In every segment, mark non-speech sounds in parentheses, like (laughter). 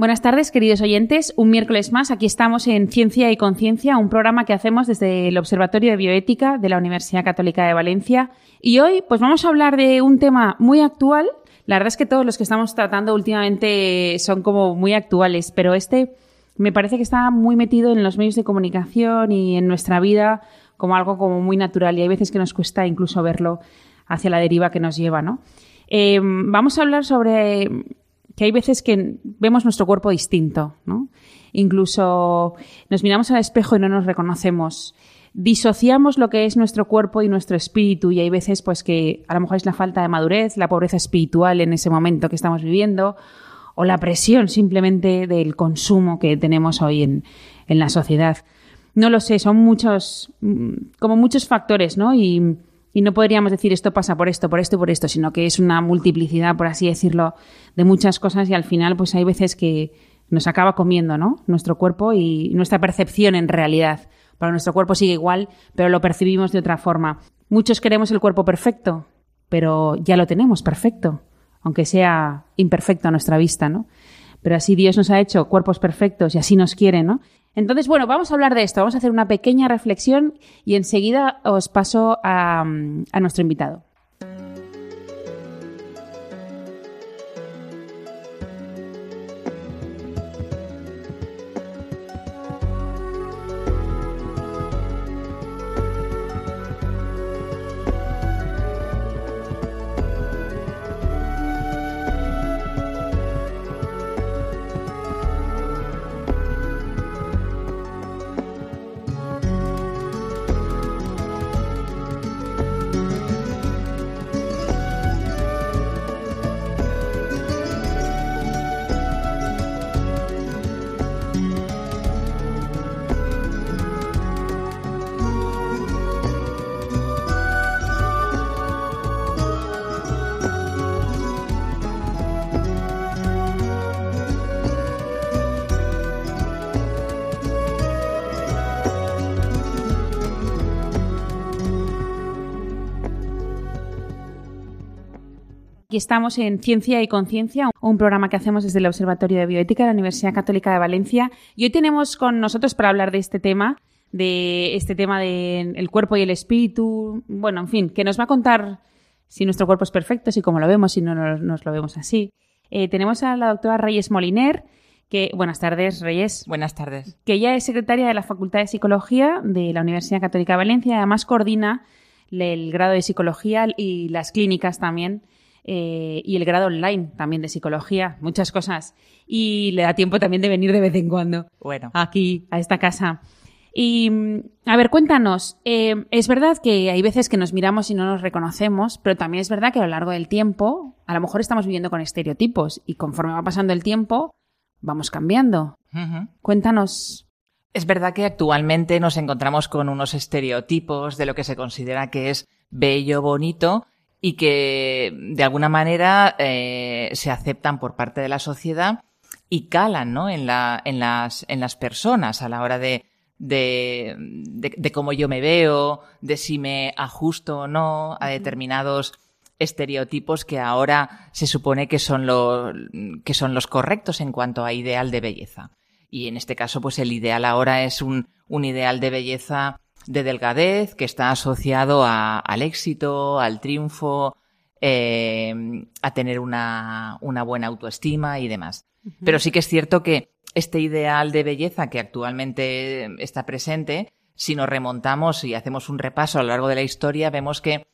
Buenas tardes, queridos oyentes. Un miércoles más, aquí estamos en Ciencia y Conciencia, un programa que hacemos desde el Observatorio de Bioética de la Universidad Católica de Valencia. Y hoy, pues vamos a hablar de un tema muy actual. La verdad es que todos los que estamos tratando últimamente son como muy actuales, pero este me parece que está muy metido en los medios de comunicación y en nuestra vida como algo como muy natural y hay veces que nos cuesta incluso verlo hacia la deriva que nos lleva, ¿no? Eh, vamos a hablar sobre que hay veces que vemos nuestro cuerpo distinto, ¿no? Incluso nos miramos al espejo y no nos reconocemos. Disociamos lo que es nuestro cuerpo y nuestro espíritu y hay veces pues que a lo mejor es la falta de madurez, la pobreza espiritual en ese momento que estamos viviendo o la presión simplemente del consumo que tenemos hoy en, en la sociedad. No lo sé, son muchos, mm, como muchos factores, ¿no? Y, y no podríamos decir esto pasa por esto, por esto y por esto, sino que es una multiplicidad, por así decirlo, de muchas cosas y al final pues hay veces que nos acaba comiendo, ¿no? Nuestro cuerpo y nuestra percepción en realidad. Para nuestro cuerpo sigue igual, pero lo percibimos de otra forma. Muchos queremos el cuerpo perfecto, pero ya lo tenemos perfecto, aunque sea imperfecto a nuestra vista, ¿no? Pero así Dios nos ha hecho cuerpos perfectos y así nos quiere, ¿no? Entonces, bueno, vamos a hablar de esto, vamos a hacer una pequeña reflexión y enseguida os paso a, nuestro invitado. Estamos en Ciencia y Conciencia, un programa que hacemos desde el Observatorio de Bioética de la Universidad Católica de Valencia. Y hoy tenemos con nosotros para hablar de este tema, de este tema del cuerpo y el espíritu, bueno, en fin, que nos va a contar si nuestro cuerpo es perfecto, si cómo lo vemos, si no nos, lo vemos así. Eh, tenemos a la doctora Reyes Moliner, que, buenas tardes, Reyes. Buenas tardes. Que ella es secretaria de la Facultad de Psicología de la Universidad Católica de Valencia, además coordina el grado de psicología y las clínicas también eh, y el grado online también de psicología, muchas cosas. Y le da tiempo también de venir de vez en cuando bueno. aquí, a esta casa. Y, a ver, cuéntanos, eh, es verdad que hay veces que nos miramos y no nos reconocemos, pero también es verdad que a lo largo del tiempo, a lo mejor estamos viviendo con estereotipos y conforme va pasando el tiempo, vamos cambiando. Cuéntanos. Es verdad que actualmente nos encontramos con unos estereotipos de lo que se considera que es bello, bonito, y que de alguna manera eh, se aceptan por parte de la sociedad y calan ¿no? en, la, en, las, en las personas a la hora de, de, de, cómo yo me veo, de si me ajusto o no a determinados estereotipos que ahora se supone que son, lo, que son los correctos en cuanto a ideal de belleza. Y en este caso, pues el ideal ahora es un, un ideal de belleza de delgadez que está asociado al éxito, al triunfo, eh, a tener una, una, buena autoestima y demás. Pero sí que es cierto que este ideal de belleza que actualmente está presente, si nos remontamos y hacemos un repaso a lo largo de la historia, vemos que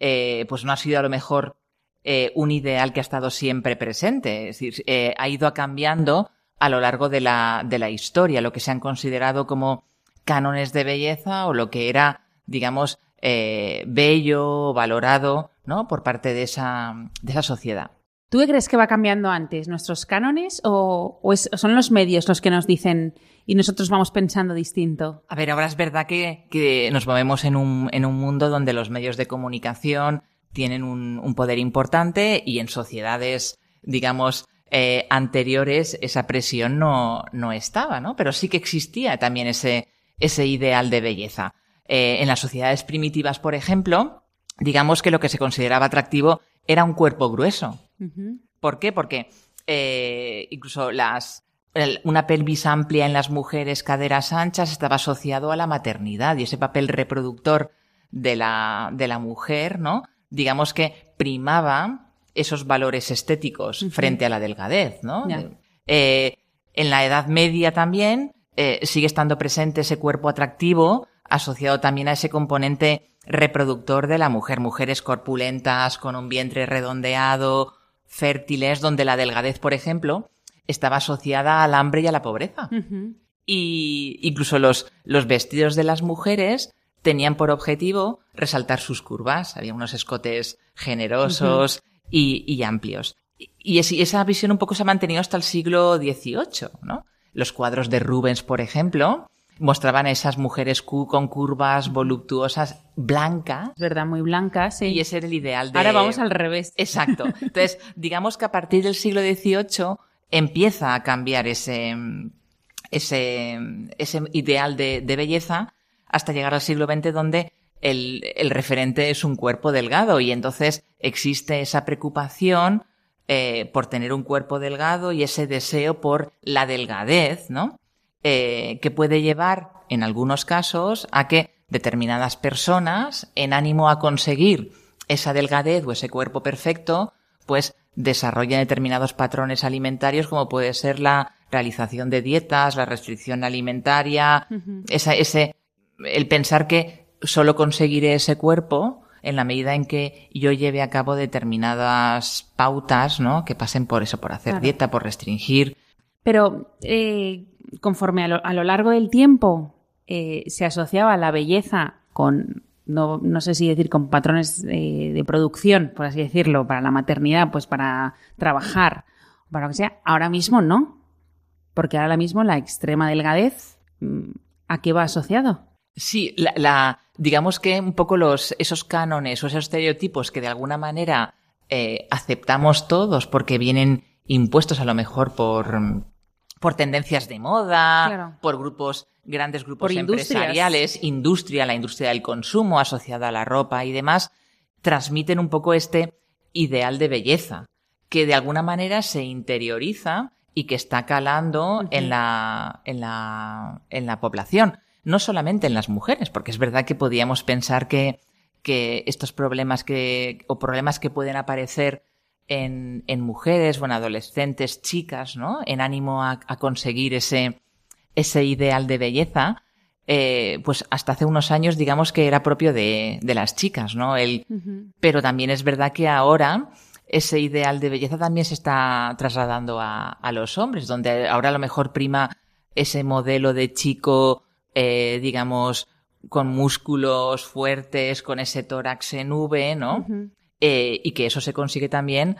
eh, pues no ha sido a lo mejor eh, un ideal que ha estado siempre presente. Es decir, ha ido cambiando a lo largo de la, de la historia, lo que se han considerado como cánones de belleza o lo que era, digamos, eh, bello, valorado, ¿no? Por parte de esa, de esa sociedad. ¿Tú qué crees que va cambiando antes? ¿Nuestros cánones o, son los medios los que nos dicen y nosotros vamos pensando distinto? A ver, ahora es verdad que, nos movemos en un, en un, mundo donde los medios de comunicación tienen un, poder importante y en sociedades, digamos, eh, anteriores esa presión no, no estaba, ¿no? Pero sí que existía también ese, ese ideal de belleza. Eh, en las sociedades primitivas, por ejemplo, digamos que lo que se consideraba atractivo era un cuerpo grueso. ¿Por qué? Porque eh, incluso las, una pelvis amplia en las mujeres, caderas anchas, estaba asociado a la maternidad y ese papel reproductor de la, de la mujer, ¿no? Digamos que primaba esos valores estéticos frente a la delgadez, ¿no? Eh, en la Edad Media también eh, sigue estando presente ese cuerpo atractivo asociado también a ese componente reproductor de la mujer. Mujeres corpulentas, con un vientre redondeado, fértiles, donde la delgadez, por ejemplo, estaba asociada al hambre y a la pobreza. Y incluso los, los vestidos de las mujeres tenían por objetivo resaltar sus curvas. Había unos escotes generosos y, amplios. Y, esa visión un poco se ha mantenido hasta el siglo XVIII, ¿no? Los cuadros de Rubens, por ejemplo, mostraban a esas mujeres con curvas voluptuosas blancas. verdad, muy blancas, sí. Y ese era el ideal de... Ahora vamos al revés. Exacto. (laughs) Entonces, digamos que a partir del siglo XVIII empieza a cambiar ese, ese, ese ideal de, belleza hasta llegar al siglo XX donde el, el, referente es un cuerpo delgado y entonces existe esa preocupación eh, por tener un cuerpo delgado y ese deseo por la delgadez, ¿no? Eh, que puede llevar, en algunos casos, a que determinadas personas, en ánimo a conseguir esa delgadez o ese cuerpo perfecto, pues desarrollen determinados patrones alimentarios como puede ser la realización de dietas, la restricción alimentaria, ese, el pensar que solo conseguiré ese cuerpo en la medida en que yo lleve a cabo determinadas pautas, ¿no? Que pasen por eso, por hacer dieta, por restringir. Pero eh, conforme a lo, largo del tiempo eh, se asociaba la belleza con, no, no sé si decir, con patrones eh, de producción, por así decirlo, para la maternidad, pues para trabajar, para lo que sea, ahora mismo no. Porque ahora mismo la extrema delgadez, mm, ¿a qué va asociado? Sí, la, digamos que un poco los, esos cánones o esos estereotipos que de alguna manera eh, aceptamos todos porque vienen impuestos a lo mejor por, por tendencias de moda, por grupos, grandes grupos empresariales, industria, la industria del consumo asociada a la ropa y demás, transmiten un poco este ideal de belleza, que de alguna manera se interioriza y que está calando en, la, en, la, en la población. No solamente en las mujeres, porque es verdad que podíamos pensar que, que estos problemas que, o problemas que pueden aparecer en, en mujeres o en adolescentes, chicas, ¿no? En ánimo a, conseguir ese, ese ideal de belleza, eh, pues hasta hace unos años digamos que era propio de, de las chicas, ¿no? El, Pero también es verdad que ahora ese ideal de belleza también se está trasladando a, a los hombres, donde ahora a lo mejor prima ese modelo de chico, eh, digamos, con músculos fuertes, con ese tórax en V, ¿no? Eh, y que eso se consigue también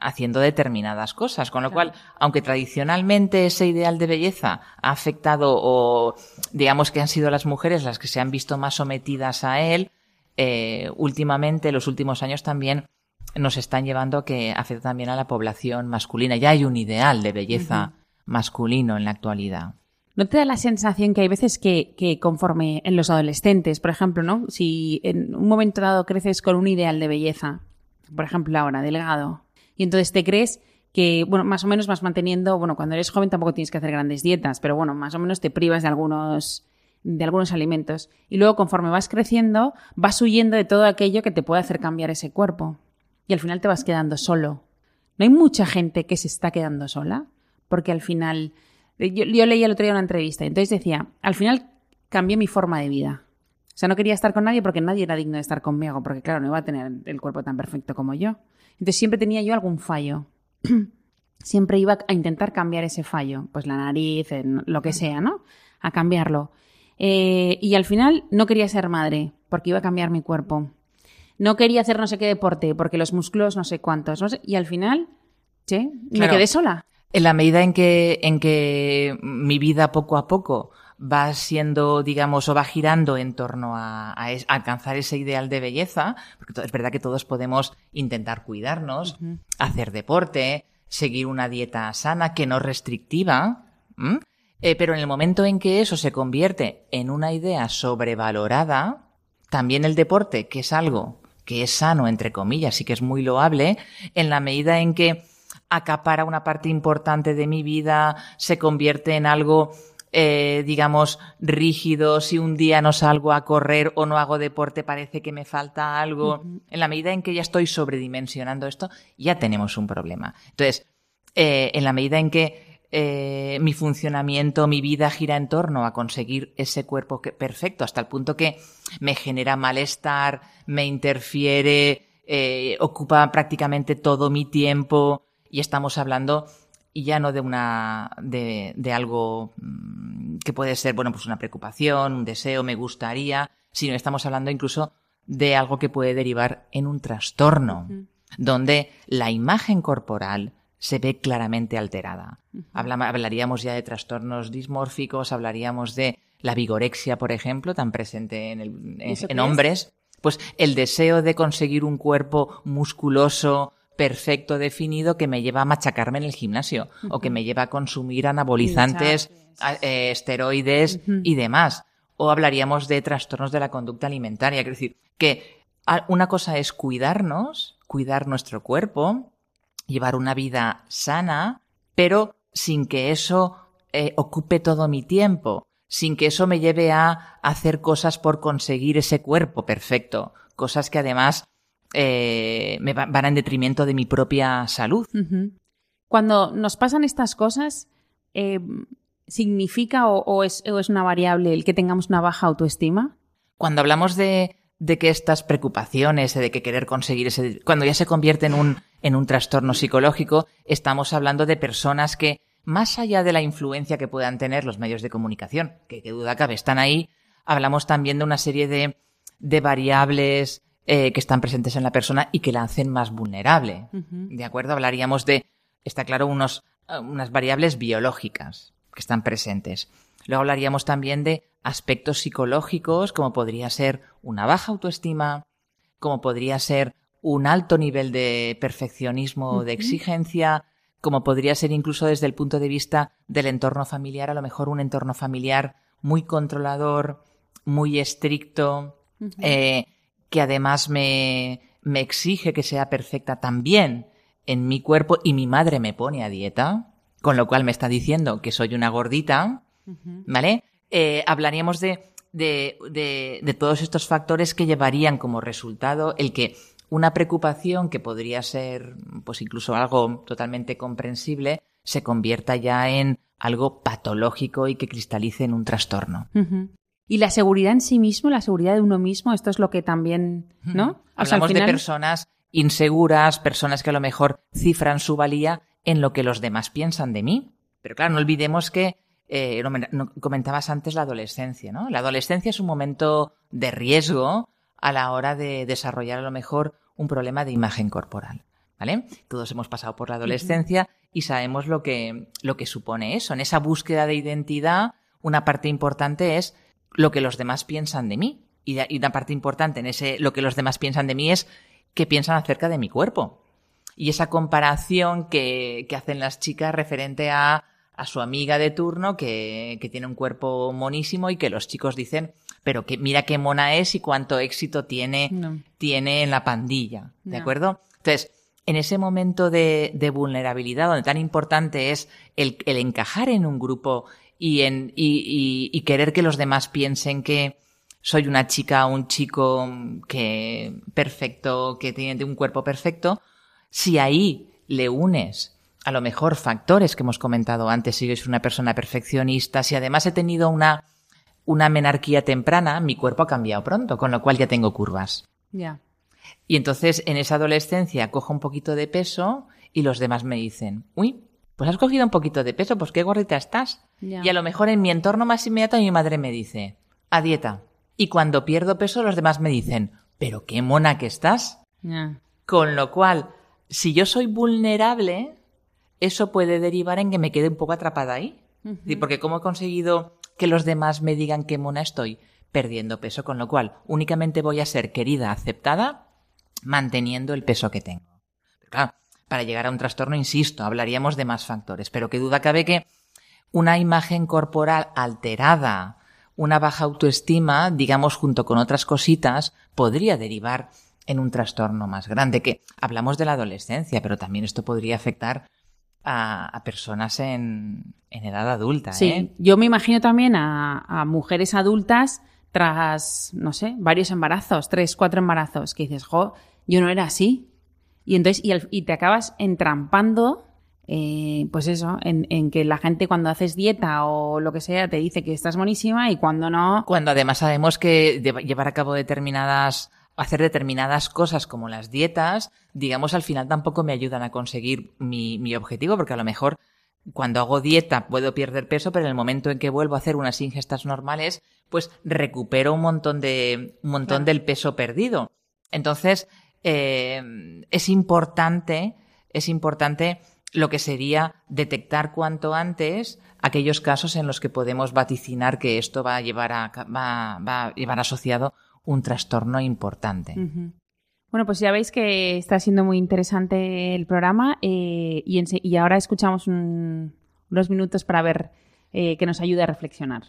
haciendo determinadas cosas. Con lo cual, aunque tradicionalmente ese ideal de belleza ha afectado o digamos que han sido las mujeres las que se han visto más sometidas a él, eh, últimamente, los últimos años también nos están llevando a que afecta también a la población masculina. Ya hay un ideal de belleza masculino en la actualidad. ¿No te da la sensación que hay veces que, conforme en los adolescentes, por ejemplo, ¿no? Si en un momento dado creces con un ideal de belleza, por ejemplo ahora, delgado, y entonces te crees que, bueno, más o menos vas manteniendo, bueno, cuando eres joven tampoco tienes que hacer grandes dietas, pero bueno, más o menos te privas de algunos de algunos alimentos. Y luego, conforme vas creciendo, vas huyendo de todo aquello que te puede hacer cambiar ese cuerpo. Y al final te vas quedando solo. ¿No hay mucha gente que se está quedando sola? Porque al final yo, leí el otro día una entrevista y entonces decía, al final cambié mi forma de vida. O sea, no quería estar con nadie porque nadie era digno de estar conmigo, porque claro, no iba a tener el cuerpo tan perfecto como yo. Entonces siempre tenía yo algún fallo. (clears throat) siempre iba a intentar cambiar ese fallo, pues la nariz, lo que sea, ¿no? A cambiarlo. Eh, y al final no quería ser madre porque iba a cambiar mi cuerpo. no quería hacer no sé qué deporte porque los músculos no sé cuántos, no sé, y al final, ¿sí? me Claro. quedé sola. En la medida en que, en que mi vida poco a poco va siendo, digamos, o va girando en torno a, a es- a alcanzar ese ideal de belleza, porque es verdad que todos podemos intentar cuidarnos, hacer deporte, seguir una dieta sana, que no restrictiva. Eh, pero en el momento en que eso se convierte en una idea sobrevalorada, también el deporte, que es algo que es sano, entre comillas, y que es muy loable, en la medida en que acapara una parte importante de mi vida, se convierte en algo, eh, digamos, rígido, si un día no salgo a correr o no hago deporte parece que me falta algo. En la medida en que ya estoy sobredimensionando esto, ya tenemos un problema. Entonces, eh, en la medida en que eh, mi funcionamiento, mi vida gira en torno a conseguir ese cuerpo que- perfecto, hasta el punto que me genera malestar, me interfiere, eh, ocupa prácticamente todo mi tiempo y estamos hablando y ya no de una de, de algo mm, que puede ser bueno pues una preocupación un deseo me gustaría sino estamos hablando incluso de algo que puede derivar en un trastorno donde la imagen corporal se ve claramente alterada. Habla- hablaríamos ya de trastornos dismórficos, hablaríamos de la vigorexia, por ejemplo, tan presente en, el- en- hombres. Pues el deseo de conseguir un cuerpo musculoso, perfecto, definido, que me lleva a machacarme en el gimnasio o que me lleva a consumir anabolizantes, eh, esteroides y demás. O hablaríamos de trastornos de la conducta alimentaria. Quiero decir, que una cosa es cuidarnos, cuidar nuestro cuerpo, llevar una vida sana, pero sin que eso eh, ocupe todo mi tiempo, sin que eso me lleve a hacer cosas por conseguir ese cuerpo perfecto, cosas que además eh, me va- van en detrimento de mi propia salud. Cuando nos pasan estas cosas, eh, ¿significa o, o es, o es una variable el que tengamos una baja autoestima? Cuando hablamos de, de que estas preocupaciones, de que querer conseguir ese, cuando ya se convierte en un, en un trastorno psicológico, estamos hablando de personas que, más allá de la influencia que puedan tener los medios de comunicación, que, duda cabe, están ahí, hablamos también de una serie de, de variables eh, que están presentes en la persona y que la hacen más vulnerable. ¿De acuerdo? Hablaríamos de, está claro, unos, unas variables biológicas que están presentes. Luego hablaríamos también de aspectos psicológicos, como podría ser una baja autoestima, como podría ser un alto nivel de perfeccionismo o de exigencia, como podría ser incluso desde el punto de vista del entorno familiar, a lo mejor un entorno familiar muy controlador, muy estricto, eh, que además me, me exige que sea perfecta también en mi cuerpo y mi madre me pone a dieta, con lo cual me está diciendo que soy una gordita, ¿vale? Eh, hablaríamos de, de, de, de todos estos factores que llevarían como resultado el que una preocupación que podría ser, pues incluso algo totalmente comprensible, se convierta ya en algo patológico y que cristalice en un trastorno. Y la seguridad en sí mismo, la seguridad de uno mismo, esto es lo que también, ¿no? O sea, al Hablamos final- de personas inseguras, personas que a lo mejor cifran su valía en lo que los demás piensan de mí. Pero claro, no olvidemos que eh, comentabas antes la adolescencia, ¿no? La adolescencia es un momento de riesgo a la hora de desarrollar a lo mejor un problema de imagen corporal, ¿vale? Todos hemos pasado por la adolescencia y sabemos lo que, lo que supone eso. En esa búsqueda de identidad, una parte importante es lo que los demás piensan de mí. Y, de- y una parte importante en ese lo que los demás piensan de mí es qué piensan acerca de mi cuerpo. Y esa comparación que, que hacen las chicas referente a, a su amiga de turno que, que tiene un cuerpo monísimo y que los chicos dicen, pero que mira qué mona es y cuánto éxito tiene, No. tiene en la pandilla. ¿De No. acuerdo? Entonces, en ese momento de, de vulnerabilidad, donde tan importante es el, el encajar en un grupo y, en, y, y- y querer que los demás piensen que soy una chica o un chico que perfecto, que tiene un cuerpo perfecto, si ahí le unes a lo mejor factores que hemos comentado antes, si soy una persona perfeccionista, si además he tenido una, una menarquía temprana, mi cuerpo ha cambiado pronto, con lo cual ya tengo curvas. Ya. Y entonces en esa adolescencia cojo un poquito de peso y los demás me dicen, uy, pues has cogido un poquito de peso, pues qué gordita estás. Y a lo mejor en mi entorno más inmediato mi madre me dice, a dieta. Y cuando pierdo peso los demás me dicen, pero qué mona que estás. Con lo cual, si yo soy vulnerable, eso puede derivar en que me quede un poco atrapada ahí. Porque ¿cómo he conseguido que los demás me digan qué mona estoy? Perdiendo peso, con lo cual únicamente voy a ser querida, aceptada, manteniendo el peso que tengo. claro, para llegar a un trastorno, insisto, hablaríamos de más factores, pero qué duda cabe que una imagen corporal alterada, una baja autoestima, digamos, junto con otras cositas, podría derivar en un trastorno más grande, que hablamos de la adolescencia, pero también esto podría afectar a, personas en, edad adulta. Sí, ¿eh? yo me imagino también a, mujeres adultas tras, no sé, varios embarazos, tres, cuatro embarazos, que dices, jo, yo no era así. Y entonces, y, te acabas entrampando, eh, pues eso, en, que la gente cuando haces dieta o lo que sea te dice que estás monísima y cuando no. Cuando además sabemos que llevar a cabo determinadas hacer determinadas cosas como las dietas, digamos, al final tampoco me ayudan a conseguir mi, mi objetivo, porque a lo mejor cuando hago dieta puedo perder peso, pero en el momento en que vuelvo a hacer unas ingestas normales, pues recupero un montón de, un montón del peso perdido. Entonces, eh, es importante, es importante lo que sería detectar cuanto antes aquellos casos en los que podemos vaticinar que esto va a llevar a, va, va a llevar asociado un trastorno importante. Bueno, pues ya veis que está siendo muy interesante el programa eh, y, ahora escuchamos unos minutos para ver eh, que nos ayude a reflexionar.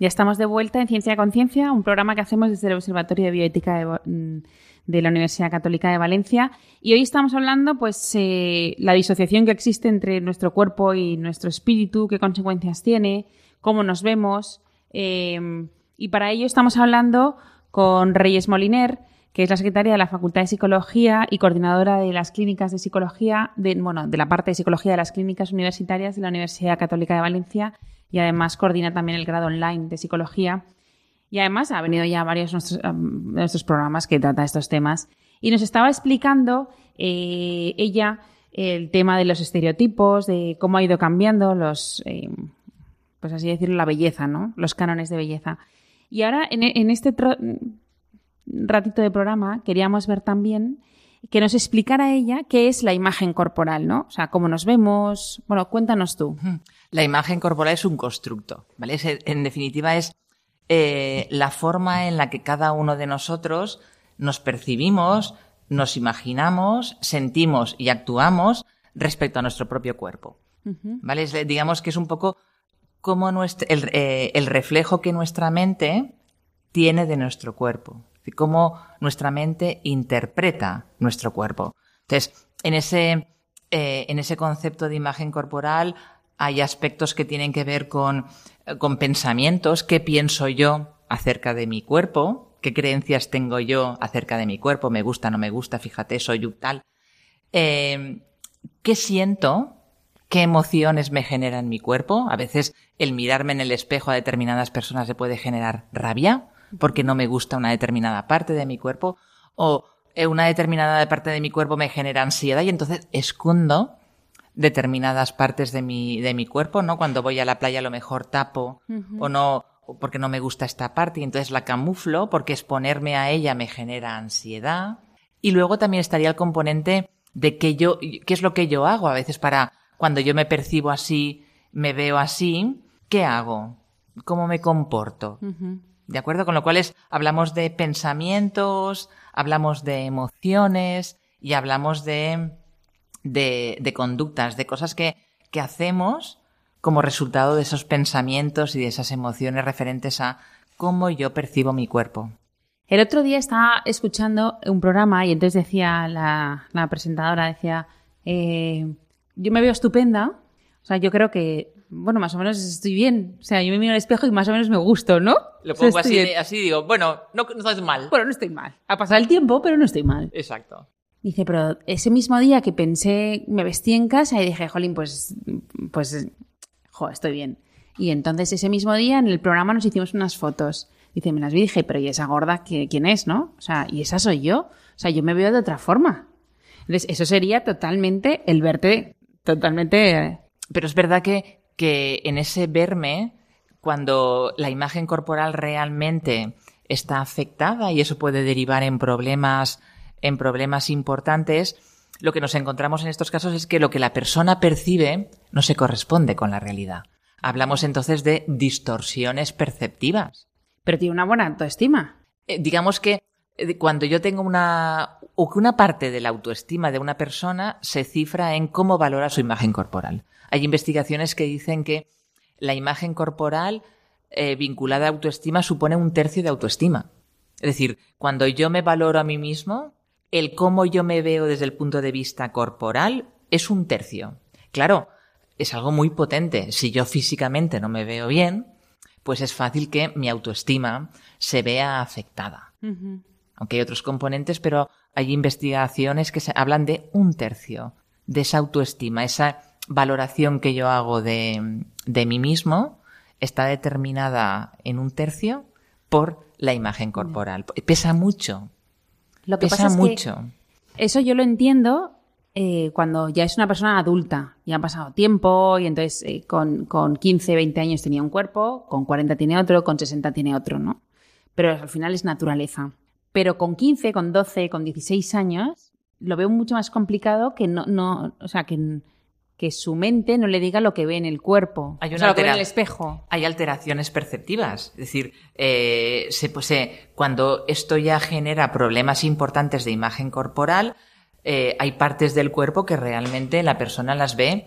Ya estamos de vuelta en Ciencia Conciencia, un programa que hacemos desde el Observatorio de Bioética mm, de, la Universidad Católica de Valencia. Y hoy estamos hablando, pues, eh, la disociación que existe entre nuestro cuerpo y nuestro espíritu, qué consecuencias tiene, cómo nos vemos. Em, y para ello estamos hablando con Reyes Moliner, que es la secretaria de la Facultad de Psicología y coordinadora de las clínicas de psicología, de, bueno, de la parte de psicología de las clínicas universitarias de la Universidad Católica de Valencia y además coordina también el grado online de psicología. Y además ha venido ya a varios de nuestros, programas que trata estos temas. Y nos estaba explicando eh, ella el tema de los estereotipos, de cómo ha ido cambiando los, eh, pues así decirlo, la belleza, ¿no? Los cánones de belleza. Y ahora, en, en este ratito de programa, queríamos ver también que nos explicara ella qué es la imagen corporal, ¿no? O sea, cómo nos vemos. Bueno, cuéntanos tú. La imagen corporal es un constructo, ¿vale? en definitiva, es eh, la forma en la que cada uno de nosotros nos percibimos, nos imaginamos, sentimos y actuamos respecto a nuestro propio cuerpo. ¿Vale? digamos que es un poco nuestro, el, eh, el, reflejo que nuestra mente tiene de nuestro cuerpo, cómo nuestra mente interpreta nuestro cuerpo. Entonces, en ese, eh, en ese concepto de imagen corporal hay aspectos que tienen que ver con, con pensamientos, qué pienso yo acerca de mi cuerpo, qué creencias tengo yo acerca de mi cuerpo, me gusta, no me gusta, fíjate, soy tal. Eh, ¿Qué siento? ¿Qué emociones me generan mi cuerpo? A veces el mirarme en el espejo a determinadas personas le puede generar rabia porque no me gusta una determinada parte de mi cuerpo o eh, una determinada parte de mi cuerpo me genera ansiedad y entonces escondo determinadas partes de mi, de mi cuerpo, ¿no? Cuando voy a la playa a lo mejor tapo o no, porque no me gusta esta parte y entonces la camuflo porque exponerme a ella me genera ansiedad. Y luego también estaría el componente de que yo, qué es lo que yo hago a veces para cuando yo me percibo así, me veo así, ¿qué hago? ¿Cómo me comporto? ¿De acuerdo? Con lo cual es, hablamos de pensamientos, hablamos de emociones y hablamos de, de, conductas, de cosas que, que hacemos como resultado de esos pensamientos y de esas emociones referentes a cómo yo percibo mi cuerpo. El otro día estaba escuchando un programa y entonces decía la, presentadora, decía, eh, yo me veo estupenda, o sea, yo creo que, bueno, más o menos estoy bien, o sea, yo me miro al espejo y más o menos me gusto, ¿no? Lo pongo así, así, digo, bueno, no, no estás mal. Bueno, no estoy mal. Ha pasado el tiempo, pero no estoy mal. Exacto. Dice, pero ese mismo día que pensé, me vestí en casa y dije, jolín, pues, pues, jo, estoy bien. Y entonces ese mismo día en el programa nos hicimos unas fotos. Dice, me las vi y dije, pero ¿y esa gorda quién es, no? O sea, ¿y esa soy yo? O sea, yo me veo de otra forma. Entonces, eso sería totalmente el verte totalmente... Eh, pero es verdad que, que en ese verme, cuando la imagen corporal realmente está afectada y eso puede derivar en problemas, en problemas importantes, lo que nos encontramos en estos casos es que lo que la persona percibe no se corresponde con la realidad. Hablamos entonces de distorsiones perceptivas pero tiene una buena autoestima. Eh, digamos que eh, cuando yo tengo una o que una parte de la autoestima de una persona se cifra en cómo valora su imagen corporal. Hay investigaciones que dicen que la imagen corporal eh, vinculada a autoestima supone un tercio de autoestima. Es decir, cuando yo me valoro a mí mismo, el cómo yo me veo desde el punto de vista corporal es un tercio. Claro, es algo muy potente. Si yo físicamente no me veo bien, pues es fácil que mi autoestima se vea afectada. Aunque hay otros componentes, pero hay investigaciones que se hablan de un tercio de esa autoestima, esa valoración que yo hago de, de mí mismo está determinada en un tercio por la imagen corporal. Pesa mucho. Lo que pesa mucho. eso yo lo entiendo eh, cuando ya es una persona adulta y ha pasado tiempo y entonces eh, con, con 15, 20 años tenía un cuerpo, con 40 tiene otro, con 60 tiene otro, ¿no? Pero al final es naturaleza. Pero con 15, con 12, con 16 años lo veo mucho más complicado que no, no o sea, que, que su mente no le diga lo que ve en el cuerpo, hay una lo que ve en el espejo. Hay alteraciones perceptivas, es decir, eh, se, pues, cuando esto ya genera problemas importantes de imagen corporal, eh, hay partes del cuerpo que realmente la persona las ve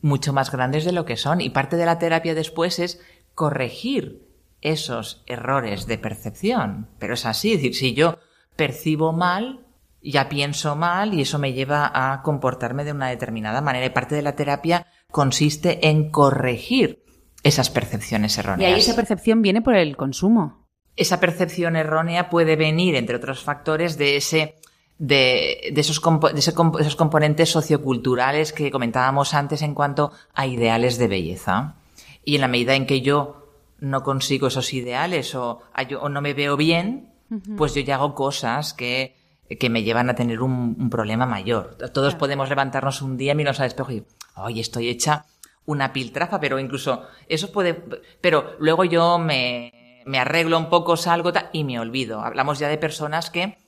mucho más grandes de lo que son. Y parte de la terapia después es corregir esos errores de percepción. Pero es así, es decir, si yo percibo mal, ya pienso mal y eso me lleva a comportarme de una determinada manera. Y parte de la terapia consiste en corregir esas percepciones erróneas. Y ahí esa percepción viene por el consumo. Esa percepción errónea puede venir, entre otros factores, de ese de, de, esos, de, esos componentes socioculturales que comentábamos antes en cuanto a ideales de belleza. Y en la medida en que yo no consigo esos ideales o, o no me veo bien, pues yo ya hago cosas que, que me llevan a tener un, un problema mayor. Todos podemos levantarnos un día, mirarnos al espejo y, ay, estoy hecha una piltrafa, pero incluso eso puede, pero luego yo me, me arreglo un poco, salgo y me olvido. Hablamos ya de personas que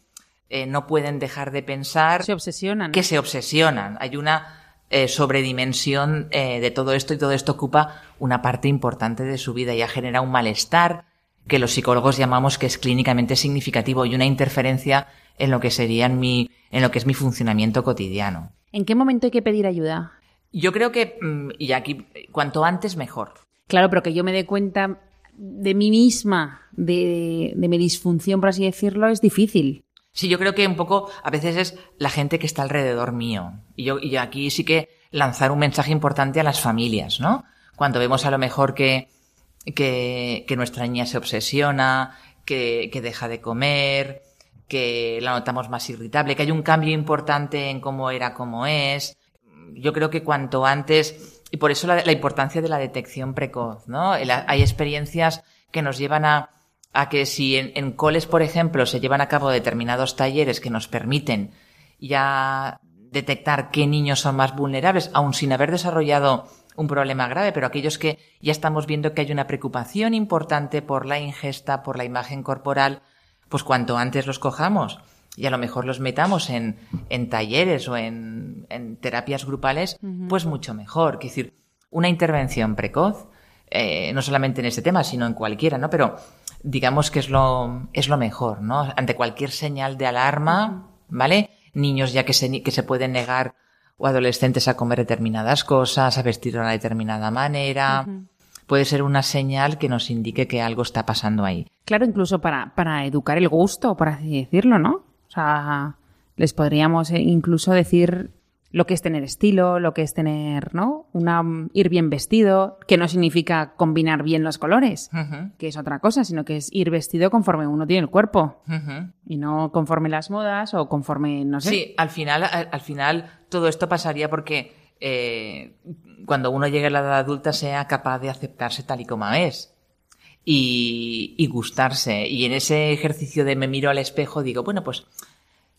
eh, no pueden dejar de pensar. Se obsesionan. Que se obsesionan. Hay una eh, sobredimensión eh, de todo esto y todo esto ocupa una parte importante de su vida y ha generado un malestar que los psicólogos llamamos que es clínicamente significativo y una interferencia en lo que sería mi, en lo que es mi funcionamiento cotidiano. ¿En qué momento hay que pedir ayuda? Yo creo que, mm, y aquí, cuanto antes mejor. Claro, pero que yo me dé cuenta de mí misma, de, de mi disfunción, por así decirlo, es difícil. Sí, yo creo que un poco a veces es la gente que está alrededor mío. Y yo y aquí sí que lanzar un mensaje importante a las familias, ¿no? Cuando vemos a lo mejor que, que, que nuestra niña se obsesiona, que, que deja de comer, que la notamos más irritable, que hay un cambio importante en cómo era, cómo es. Yo creo que cuanto antes, y por eso la, importancia de la detección precoz, ¿no? Hay experiencias que nos llevan a, a que si en, en, coles, por ejemplo, se llevan a cabo determinados talleres que nos permiten ya detectar qué niños son más vulnerables, aun sin haber desarrollado un problema grave, pero aquellos que ya estamos viendo que hay una preocupación importante por la ingesta, por la imagen corporal, pues cuanto antes los cojamos y a lo mejor los metamos en, en talleres o en, en, terapias grupales, uh -huh. pues mucho mejor. Es decir, una intervención precoz, eh, no solamente en este tema, sino en cualquiera, ¿no? Pero digamos que es lo, es lo mejor, ¿no? Ante cualquier señal de alarma, ¿vale? Niños ya que se, que se pueden negar o adolescentes a comer determinadas cosas, a vestir de una determinada manera. Uh -huh. Puede ser una señal que nos indique que algo está pasando ahí. Claro, incluso para, para educar el gusto, por así decirlo, ¿no? O sea, les podríamos incluso decir lo que es tener estilo, lo que es tener, ¿no? Una, ir bien vestido, que no significa combinar bien los colores, uh -huh. que es otra cosa, sino que es ir vestido conforme uno tiene el cuerpo uh -huh. y no conforme las modas o conforme, no sé. Sí, al final, al, al final todo esto pasaría porque eh, cuando uno llegue a la edad adulta sea capaz de aceptarse tal y como es. Y, y gustarse. Y en ese ejercicio de me miro al espejo digo, bueno, pues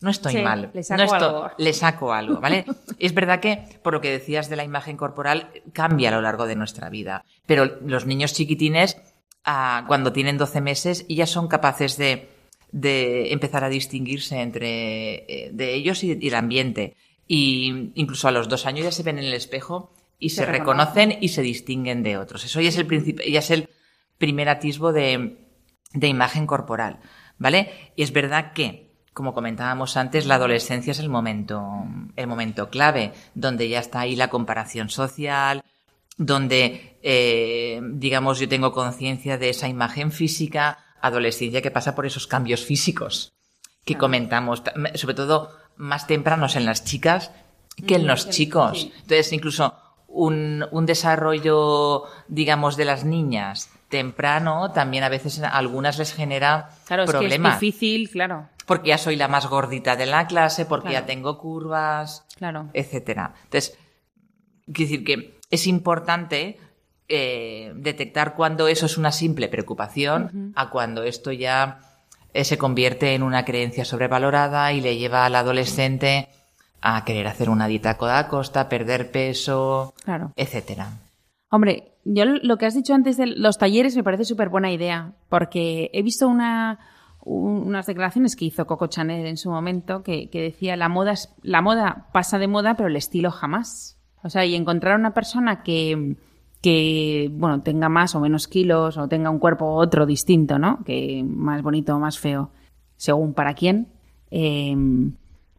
no estoy sí, mal. Le saco no estoy, algo. Le saco algo, ¿vale? (laughs) es verdad que, por lo que decías de la imagen corporal, cambia a lo largo de nuestra vida. Pero los niños chiquitines, ah, cuando tienen 12 meses, ya son capaces de, de empezar a distinguirse entre eh, de ellos y, y, el ambiente. Y incluso a los dos años ya se ven en el espejo y se, se reconocen y se distinguen de otros. Eso ya es el principio, ya es el primer atisbo de, de imagen corporal, ¿vale? Y es verdad que como comentábamos antes, la adolescencia es el momento, el momento clave, donde ya está ahí la comparación social, donde, eh, digamos, yo tengo conciencia de esa imagen física, adolescencia que pasa por esos cambios físicos que comentamos, sobre todo más tempranos en las chicas que en los chicos. Entonces, incluso un, un desarrollo, digamos, de las niñas temprano también a veces a algunas les genera claro, problemas. Es, que es difícil, claro. Porque ya soy la más gordita de la clase, porque claro. ya tengo curvas, claro. etcétera. Entonces, quiero decir que es importante eh, detectar cuando eso es una simple preocupación uh -huh. a cuando esto ya se convierte en una creencia sobrevalorada y le lleva al adolescente a querer hacer una dieta a toda costa, perder peso, claro. etcétera. Hombre, yo lo que has dicho antes de los talleres me parece súper buena idea, porque he visto una, un, unas declaraciones que hizo Coco Chanel en su momento que, que, decía la moda, la moda pasa de moda, pero el estilo jamás. O sea, y encontrar una persona que, que, bueno, tenga más o menos kilos o tenga un cuerpo u otro distinto, ¿no? Que más bonito o más feo, según para quién, eh,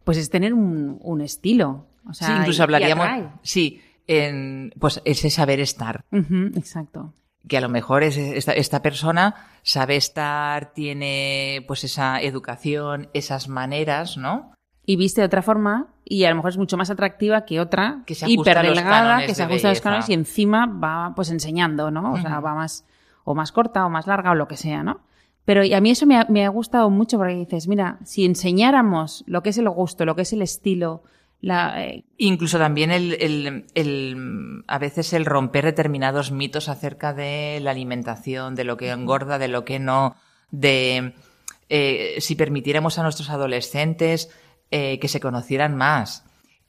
pues es tener un, un estilo. O sea, sí, incluso y, hablaríamos. Y sí, en, pues ese saber estar. Uh -huh, exacto. Que a lo mejor es esta, esta, persona sabe estar, tiene pues esa educación, esas maneras, ¿no? Y viste de otra forma y a lo mejor es mucho más atractiva que otra que se hiper delgada, que se ajusta a los cánones y encima va pues enseñando, ¿no? O sea, uh -huh. va más o más corta o más larga o lo que sea, ¿no? Pero a mí eso me ha, me ha gustado mucho porque dices, mira, si enseñáramos lo que es el gusto, lo que es el estilo, la, eh... Incluso también el, el, el, a veces el romper determinados mitos acerca de la alimentación, de lo que engorda, de lo que no, de eh, si permitiéramos a nuestros adolescentes eh, que se conocieran más,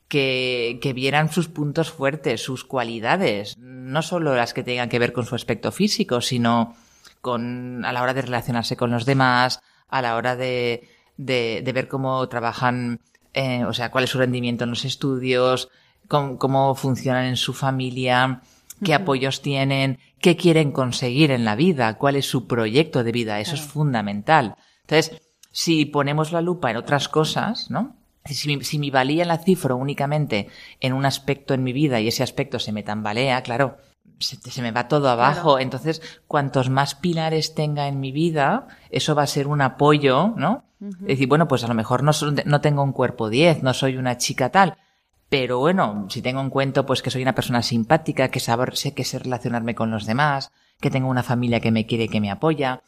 que, que vieran sus puntos fuertes, sus cualidades, no solo las que tengan que ver con su aspecto físico, sino con a la hora de relacionarse con los demás, a la hora de, de, de ver cómo trabajan eh, o sea, cuál es su rendimiento en los estudios, cómo, cómo funcionan en su familia, qué uh -huh. apoyos tienen, qué quieren conseguir en la vida, cuál es su proyecto de vida. Eso claro. es fundamental. Entonces, si ponemos la lupa en otras cosas, ¿no? Si, si mi valía la cifro únicamente en un aspecto en mi vida y ese aspecto se me tambalea, claro, se, se me va todo abajo. Entonces, cuantos más pilares tenga en mi vida, eso va a ser un apoyo, ¿no? Es decir, bueno, pues a lo mejor no, no tengo un cuerpo 10, no soy una chica tal, pero bueno, si tengo en cuenta pues que soy una persona simpática, que saber, sé que sé relacionarme con los demás, que tengo una familia que me quiere y que me apoya,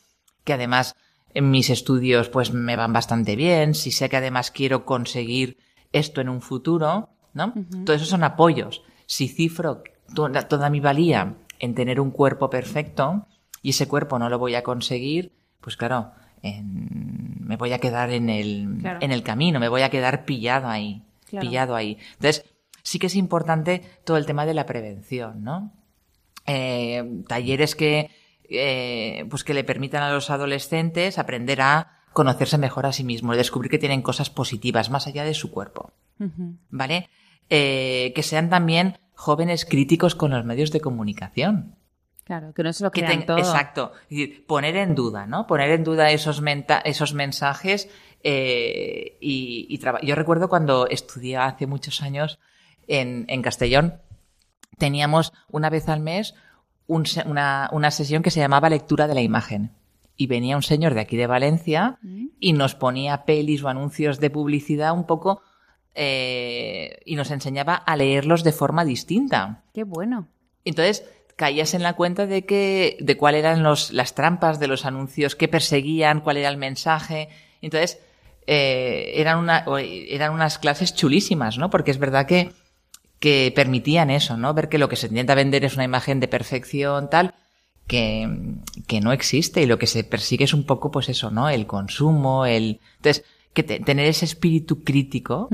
que además en mis estudios pues me van bastante bien, si sé que además quiero conseguir esto en un futuro, ¿no? Todo eso son apoyos. Si cifro toda, toda mi valía en tener un cuerpo perfecto y ese cuerpo no lo voy a conseguir, pues claro, en- me voy a quedar en el, Claro. en el camino, me voy a quedar pillado ahí, Claro. pillado ahí. Entonces, sí que es importante todo el tema de la prevención, ¿no? Eh, talleres que, eh, pues que le permitan a los adolescentes aprender a conocerse mejor a sí mismos, descubrir que tienen cosas positivas más allá de su cuerpo. ¿vale? Eh, que sean también jóvenes críticos con los medios de comunicación. Claro, que no se lo Que crean ten- todo. Exacto. Es poner en duda, ¿no? Poner en duda esos, menta- esos mensajes. eh, y, y traba- Yo recuerdo cuando estudié hace muchos años en, en Castellón, teníamos una vez al mes un una, una sesión que se llamaba lectura de la imagen. Y venía un señor de aquí de Valencia y nos ponía pelis o anuncios de publicidad un poco eh, y nos enseñaba a leerlos de forma distinta. Qué bueno. Entonces caías en la cuenta de que de cuál eran los, las trampas de los anuncios, qué perseguían, cuál era el mensaje. Entonces eh, eran una eran unas clases chulísimas, ¿no? Porque es verdad que que permitían eso, ¿no? Ver que lo que se intenta vender es una imagen de perfección tal que, que no existe y lo que se persigue es un poco pues eso, ¿no? El consumo, el entonces que te- tener ese espíritu crítico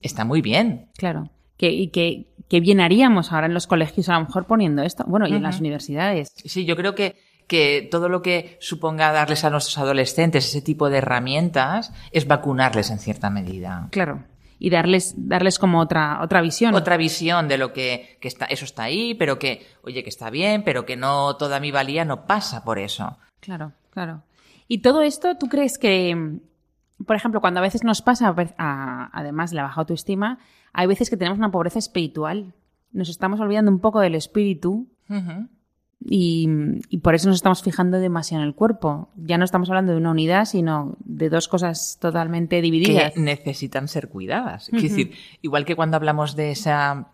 está muy bien. Claro. Que, y que, que bien haríamos ahora en los colegios, a lo mejor poniendo esto. Bueno, y en las universidades. Sí, yo creo que, que todo lo que suponga darles a nuestros adolescentes ese tipo de herramientas es vacunarles en cierta medida. Claro. Y darles, darles como otra, otra visión. Otra visión de lo que, que está, eso está ahí, pero que, oye, que está bien, pero que no toda mi valía no pasa por eso. Claro, claro. Y todo esto, ¿tú crees que, por ejemplo, cuando a veces nos pasa, a además de la baja autoestima, hay veces que tenemos una pobreza espiritual? Nos estamos olvidando un poco del espíritu. Y, y por eso nos estamos fijando demasiado en el cuerpo. Ya no estamos hablando de una unidad, sino de dos cosas totalmente divididas. que necesitan ser cuidadas. Quiero decir, igual que cuando hablamos de esa,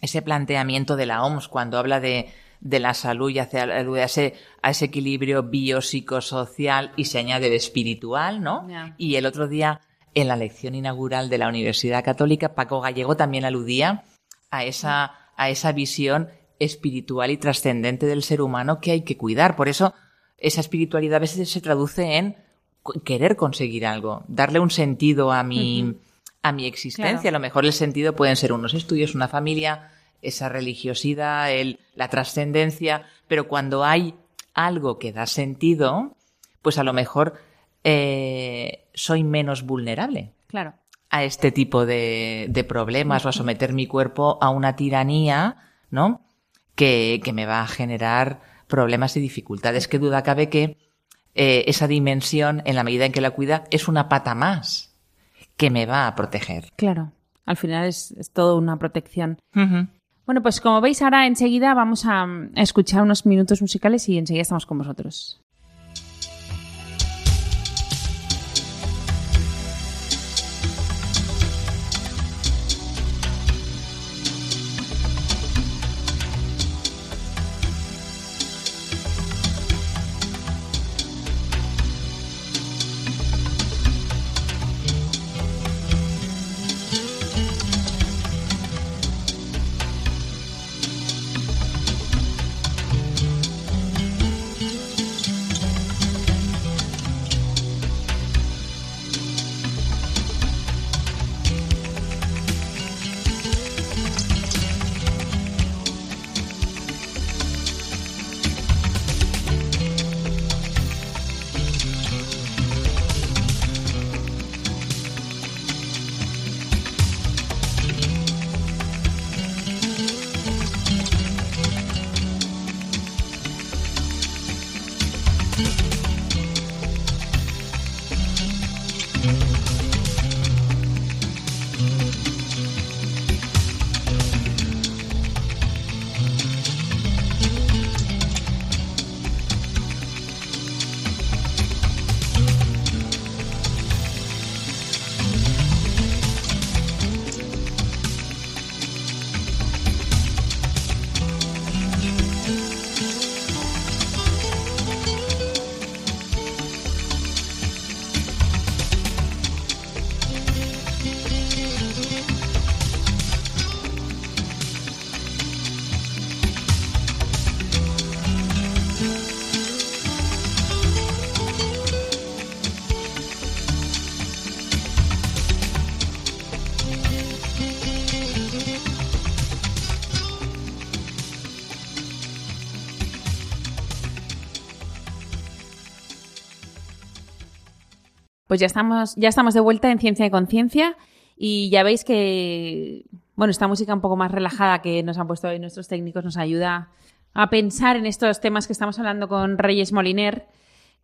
ese planteamiento de la OMS, cuando habla de, de la salud y hace alude a ese, a ese equilibrio biopsicosocial y se añade de espiritual, ¿no? Y el otro día, en la lección inaugural de la Universidad Católica, Paco Gallego también aludía a esa, a esa visión espiritual y trascendente del ser humano que hay que cuidar. Por eso, esa espiritualidad a veces se traduce en querer conseguir algo, darle un sentido a mi, a mi existencia. Claro. A lo mejor el sentido pueden ser unos estudios, una familia, esa religiosidad, el, la trascendencia, pero cuando hay algo que da sentido, pues a lo mejor eh, soy menos vulnerable Claro. a este tipo de, de problemas o a someter mi cuerpo a una tiranía, ¿no? Que, que me va a generar problemas y dificultades. Que duda cabe que eh, esa dimensión, en la medida en que la cuida, es una pata más que me va a proteger. Claro. Al final es, es todo una protección. Bueno, pues como veis ahora enseguida vamos a, mm, a escuchar unos minutos musicales y enseguida estamos con vosotros. Pues ya estamos, ya estamos de vuelta en Ciencia y Conciencia y ya veis que, bueno, esta música un poco más relajada que nos han puesto hoy nuestros técnicos nos ayuda a pensar en estos temas que estamos hablando con Reyes Moliner,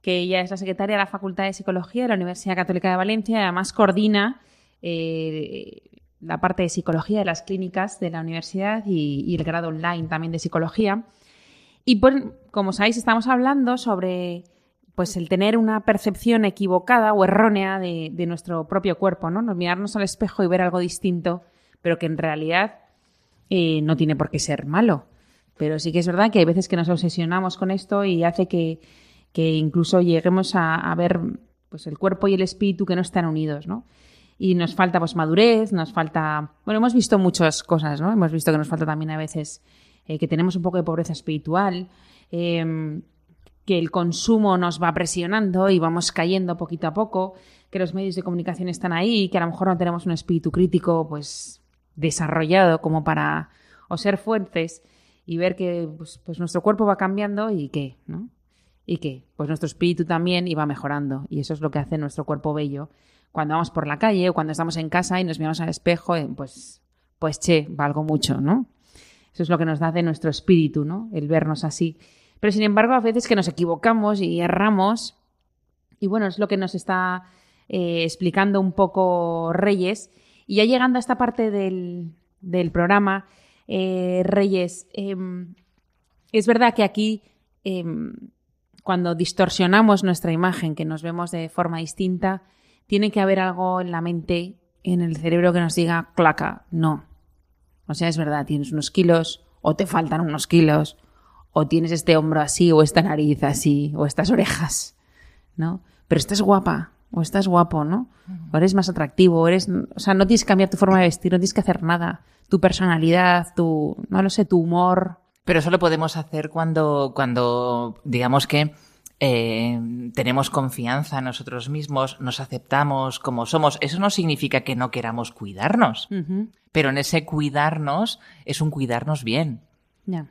que ella es la secretaria de la Facultad de Psicología de la Universidad Católica de Valencia y además coordina eh, la parte de psicología de las clínicas de la universidad y, el grado online también de psicología. Y pues, como sabéis, estamos hablando sobre pues el tener una percepción equivocada o errónea de, nuestro propio cuerpo, ¿no? Mirarnos al espejo y ver algo distinto, pero que en realidad eh, no tiene por qué ser malo. Pero sí que es verdad que hay veces que nos obsesionamos con esto y hace que, incluso lleguemos a, ver pues el cuerpo y el espíritu que no están unidos, ¿no? Y nos falta pues madurez, nos falta... Bueno, hemos visto muchas cosas, ¿no? Hemos visto que nos falta también a veces eh, que tenemos un poco de pobreza espiritual, em, que el consumo nos va presionando y vamos cayendo poquito a poco, que los medios de comunicación están ahí, que a lo mejor no tenemos un espíritu crítico pues desarrollado como para o ser fuertes y ver que pues, pues, nuestro cuerpo va cambiando y que, ¿no? Y que pues nuestro espíritu también iba mejorando y eso es lo que hace nuestro cuerpo bello. Cuando vamos por la calle o cuando estamos en casa y nos miramos al espejo, eh, pues pues che, valgo mucho, ¿no? Eso es lo que nos da de nuestro espíritu, ¿no? El vernos así. Pero sin embargo, a veces que nos equivocamos y erramos, y bueno, es lo que nos está eh, explicando un poco Reyes. Y ya llegando a esta parte del, programa, eh, Reyes, em, es verdad que aquí, em, cuando distorsionamos nuestra imagen, que nos vemos de forma distinta, tiene que haber algo en la mente, en el cerebro que nos diga, claca, no. O sea, es verdad, tienes unos kilos o te faltan unos kilos o tienes este hombro así, o esta nariz así, o estas orejas, ¿no? Pero estás guapa, o estás guapo, ¿no? O eres más atractivo, o eres, o sea, no tienes que cambiar tu forma de vestir, no tienes que hacer nada. Tu personalidad, tu, no lo sé, tu humor. Pero eso lo podemos hacer cuando, cuando, digamos que, eh, tenemos confianza en nosotros mismos, nos aceptamos como somos. Eso no significa que no queramos cuidarnos, pero en ese cuidarnos es un cuidarnos bien.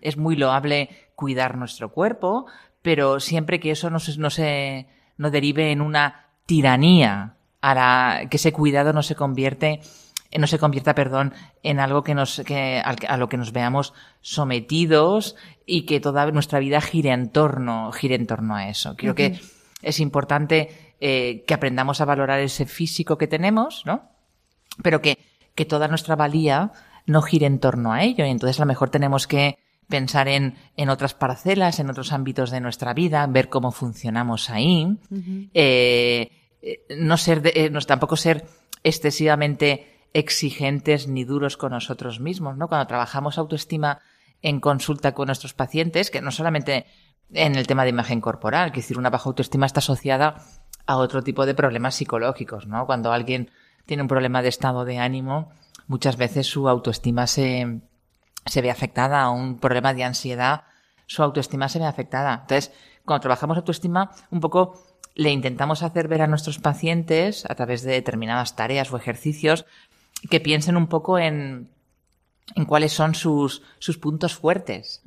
Es muy loable cuidar nuestro cuerpo, pero siempre que eso no se, no se no derive en una tiranía, a la, que ese cuidado no se convierte no se convierta, perdón, en algo que nos, que, a lo que nos veamos sometidos y que toda nuestra vida gire en torno, gire en torno a eso. Creo que es importante eh, que aprendamos a valorar ese físico que tenemos, ¿no? Pero que, que toda nuestra valía no gire en torno a ello. Y entonces a lo mejor tenemos que pensar en, en otras parcelas, en otros ámbitos de nuestra vida, ver cómo funcionamos ahí, eh, eh, no ser, eh, no, tampoco ser excesivamente exigentes ni duros con nosotros mismos, ¿no? Cuando trabajamos autoestima en consulta con nuestros pacientes, que no solamente en el tema de imagen corporal, que decir, una baja autoestima está asociada a otro tipo de problemas psicológicos, ¿no? Cuando alguien tiene un problema de estado de ánimo, muchas veces su autoestima se, se ve afectada a un problema de ansiedad, su autoestima se ve afectada. Entonces, cuando trabajamos autoestima, un poco le intentamos hacer ver a nuestros pacientes, a través de determinadas tareas o ejercicios, que piensen un poco en, en cuáles son sus, sus puntos fuertes.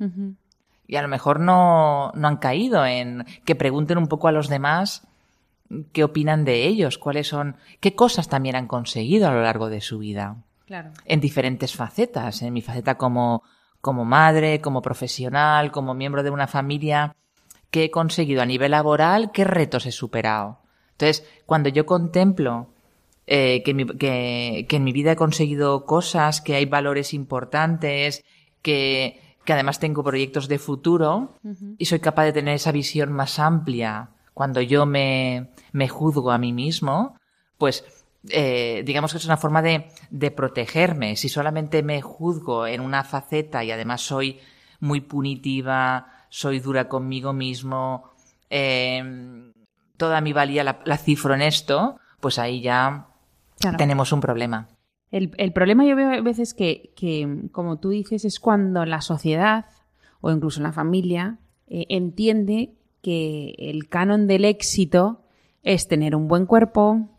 Y a lo mejor no, no han caído en que pregunten un poco a los demás qué opinan de ellos, cuáles son, qué cosas también han conseguido a lo largo de su vida. En diferentes facetas, en mi faceta como, como madre, como profesional, como miembro de una familia, qué he conseguido a nivel laboral, qué retos he superado. Entonces, cuando yo contemplo eh, que, que, en mi vida he conseguido cosas, que hay valores importantes, que, que además tengo proyectos de futuro y soy capaz de tener esa visión más amplia cuando yo me, me juzgo a mí mismo, pues eh, digamos que es una forma de, de, protegerme. Si solamente me juzgo en una faceta y además soy muy punitiva, soy dura conmigo mismo, eh, toda mi valía la, cifro en esto, pues ahí ya tenemos un problema. El, el, problema yo veo a veces que, que, como tú dices, es cuando la sociedad o incluso la familia eh, entiende que el canon del éxito es tener un buen cuerpo,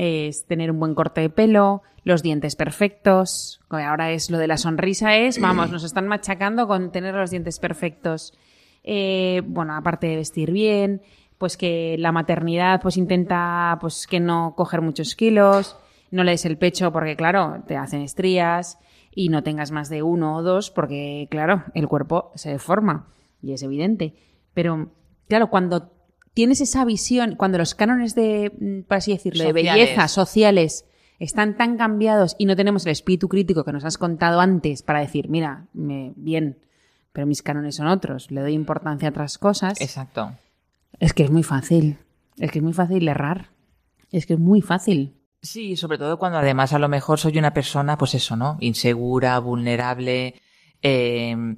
es tener un buen corte de pelo, los dientes perfectos. Ahora es lo de la sonrisa, es, vamos, nos están machacando con tener los dientes perfectos. Eh, bueno, aparte de vestir bien, pues que la maternidad pues intenta pues que no coger muchos kilos, no le des el pecho porque claro, te hacen estrías y no tengas más de uno o dos porque claro, el cuerpo se deforma y es evidente. Pero claro, cuando tienes esa visión, cuando los cánones de, mm, por así decirlo, de belleza sociales están tan cambiados y no tenemos el espíritu crítico que nos has contado antes para decir, mira, me, bien, pero mis cánones son otros, le doy importancia a otras cosas. Exacto. Es que es muy fácil, es que es muy fácil errar, es que es muy fácil. Sí, sobre todo cuando además a lo mejor soy una persona, pues eso, ¿no? Insegura, vulnerable, eh,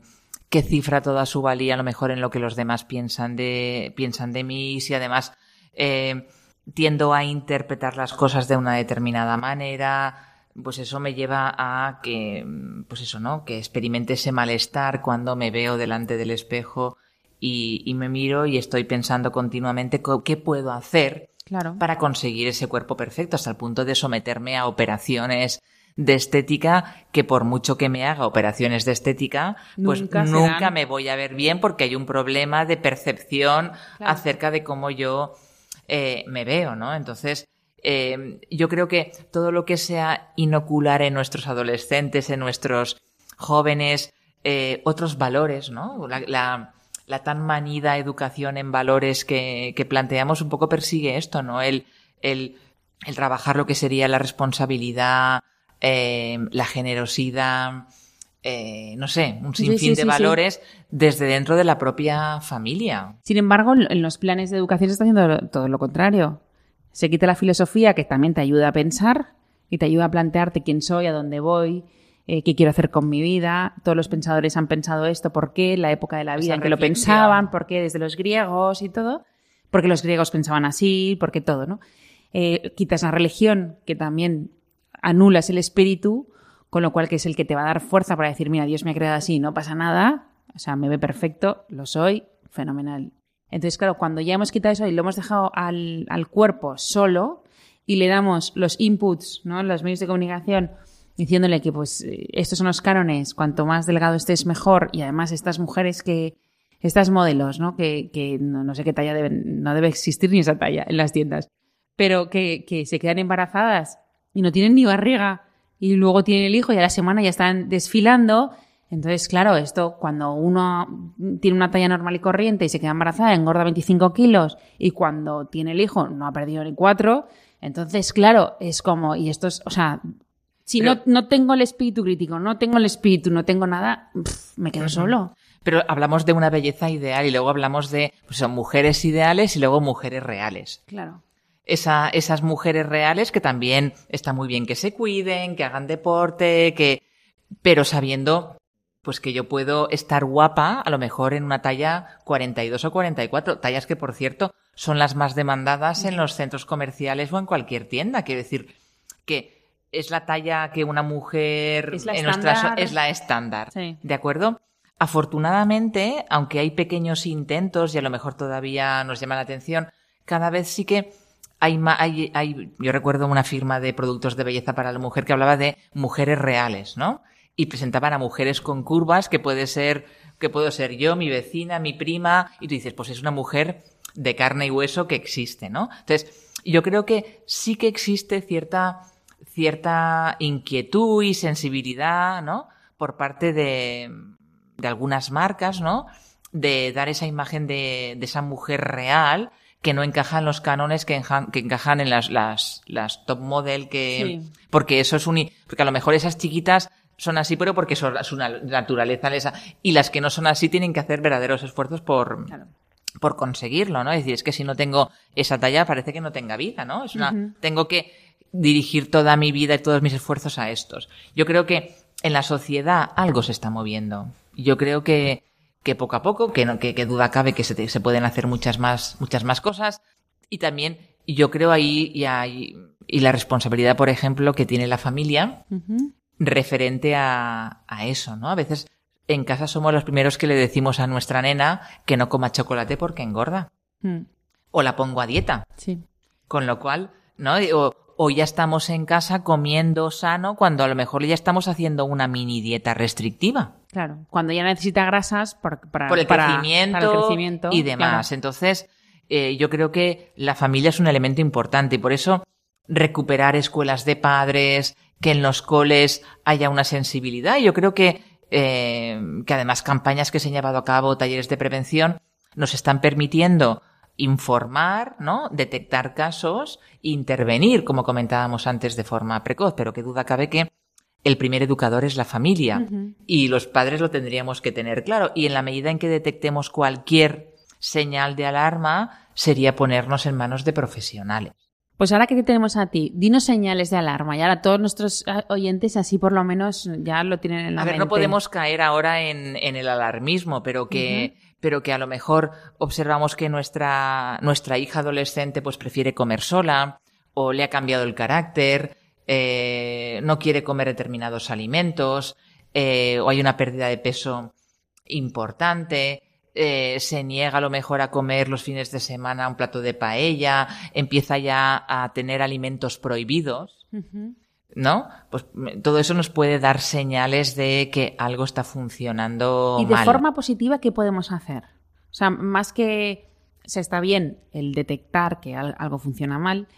que cifra toda su valía a lo mejor en lo que los demás piensan de, piensan de mí, si además eh, tiendo a interpretar las cosas de una determinada manera, pues eso me lleva a que, pues eso, ¿no? Que experimente ese malestar cuando me veo delante del espejo y, y me miro y estoy pensando continuamente qué puedo hacer Claro. para conseguir ese cuerpo perfecto, hasta el punto de someterme a operaciones de estética que por mucho que me haga operaciones de estética, pues Nunca me voy a ver bien porque hay un problema de percepción Claro. acerca de cómo yo eh, me veo, ¿no? Entonces, eh, yo creo que todo lo que sea inocular en nuestros adolescentes, en nuestros jóvenes, eh, otros valores, ¿no? La, la- la tan manida educación en valores que, que planteamos un poco persigue esto, ¿no? El, el, el trabajar lo que sería la responsabilidad, eh, la generosidad, eh, no sé, un sinfín sí, de sí, valores desde dentro de la propia familia. Sin embargo, en los planes de educación se está haciendo todo lo contrario. Se quita la filosofía que también te ayuda a pensar y te ayuda a plantearte quién soy, a dónde voy, eh, qué quiero hacer con mi vida. Todos los pensadores han pensado esto, por qué, la época de la vida Esa en que lo pensaban, por qué desde los griegos y todo, porque los griegos pensaban así, porque todo, ¿no? Eh, quitas la religión, que también anulas el espíritu, con lo cual que es el que te va a dar fuerza para decir, mira, Dios me ha creado así, no pasa nada, o sea, me ve perfecto, lo soy, fenomenal. Entonces, claro, cuando ya hemos quitado eso y lo hemos dejado al, al cuerpo solo y le damos los inputs, ¿no? Los medios de comunicación, diciéndole que pues eh, estos son los cánones, cuanto más delgado estés mejor y además estas mujeres que, estas modelos, ¿no? Que, que no, sé qué talla deben, no debe existir ni esa talla en las tiendas, pero que, que se quedan embarazadas y no tienen ni barriga y luego tienen el hijo y a la semana ya están desfilando. Entonces, claro, esto cuando uno tiene una talla normal y corriente y se queda embarazada, engorda 25 kilos y cuando tiene el hijo no ha perdido ni cuatro, entonces, claro, es como, y esto es, o sea, si Pero- no, no tengo el espíritu crítico, no tengo el espíritu, no tengo nada, me quedo solo. Pero hablamos de una belleza ideal y luego hablamos de pues, son mujeres ideales y luego mujeres reales. Claro. Esa, esas mujeres reales que también está muy bien que se cuiden, que hagan deporte, que pero sabiendo pues que yo puedo estar guapa a lo mejor en una talla 42 o 44, tallas que por cierto son las más demandadas en los centros comerciales o en cualquier tienda, quiero decir que es la talla que una mujer Es la en estándar. es la estándar, Sí. ¿de acuerdo? Afortunadamente, aunque hay pequeños intentos y a lo mejor todavía nos llama la atención, cada vez sí que hay, hay, hay- yo recuerdo una firma de productos de belleza para la mujer que hablaba de mujeres reales, ¿no? Y presentaban a mujeres con curvas que puede ser, que puedo ser yo, mi vecina, mi prima, y tú dices, pues es una mujer de carne y hueso que existe, ¿no? Entonces, yo creo que sí que existe cierta, cierta inquietud y sensibilidad, ¿no? Por parte de, algunas marcas, ¿no? De dar esa imagen de esa mujer real que no encaja en los cánones que, enja- que encajan en las, las, las top model que, Sí. porque eso es un, porque a lo mejor esas chiquitas son así, pero porque son, su na- naturaleza les ha- y las que no son así tienen que hacer verdaderos esfuerzos por, Claro. por conseguirlo, ¿no? Es decir, es que si no tengo esa talla parece que no tenga vida, ¿no? Es una, tengo que dirigir toda mi vida y todos mis esfuerzos a estos. Yo creo que en la sociedad algo se está moviendo. Yo creo que, que poco a poco, que, no, que, que duda cabe que se, te- se pueden hacer muchas más, muchas más cosas. Y también yo creo ahí y, hay, y la responsabilidad, por ejemplo, que tiene la familia referente a, a eso, ¿no? A veces en casa somos los primeros que le decimos a nuestra nena que no coma chocolate porque engorda. Mm, O la pongo a dieta. Sí. Con lo cual, ¿no? O, o ya estamos en casa comiendo sano cuando a lo mejor ya estamos haciendo una mini dieta restrictiva. Claro. Cuando ya necesita grasas para, por el, para- crecimiento para el crecimiento, y demás. claro. Entonces, eh, yo creo que la familia es un elemento importante y por eso recuperar escuelas de padres, que en los coles haya una sensibilidad. Yo creo que, eh, que además campañas que se han llevado a cabo, talleres de prevención, nos están permitiendo informar, ¿no? Detectar casos, intervenir, como comentábamos antes, de forma precoz, pero qué duda cabe que el primer educador es la familia y los padres lo tendríamos que tener claro. Y en la medida en que detectemos cualquier señal de alarma, sería ponernos en manos de profesionales. Pues ahora que te tenemos a ti, dinos señales de alarma. Y ahora todos nuestros ah, oyentes así por lo menos ya lo tienen en la A ver, mente. no podemos caer ahora en, en el alarmismo, pero que, pero que a lo mejor observamos que nuestra, nuestra hija adolescente pues prefiere comer sola, o le ha cambiado el carácter, eh, no quiere comer determinados alimentos, eh, o hay una pérdida de peso importante, eh, se niega a lo mejor a comer los fines de semana un plato de paella, empieza ya a tener alimentos prohibidos. ¿No? Pues todo eso nos puede dar señales de que algo está funcionando Y de mal. forma positiva, ¿qué podemos hacer? O sea, más que se está bien el detectar que al- algo funciona mal,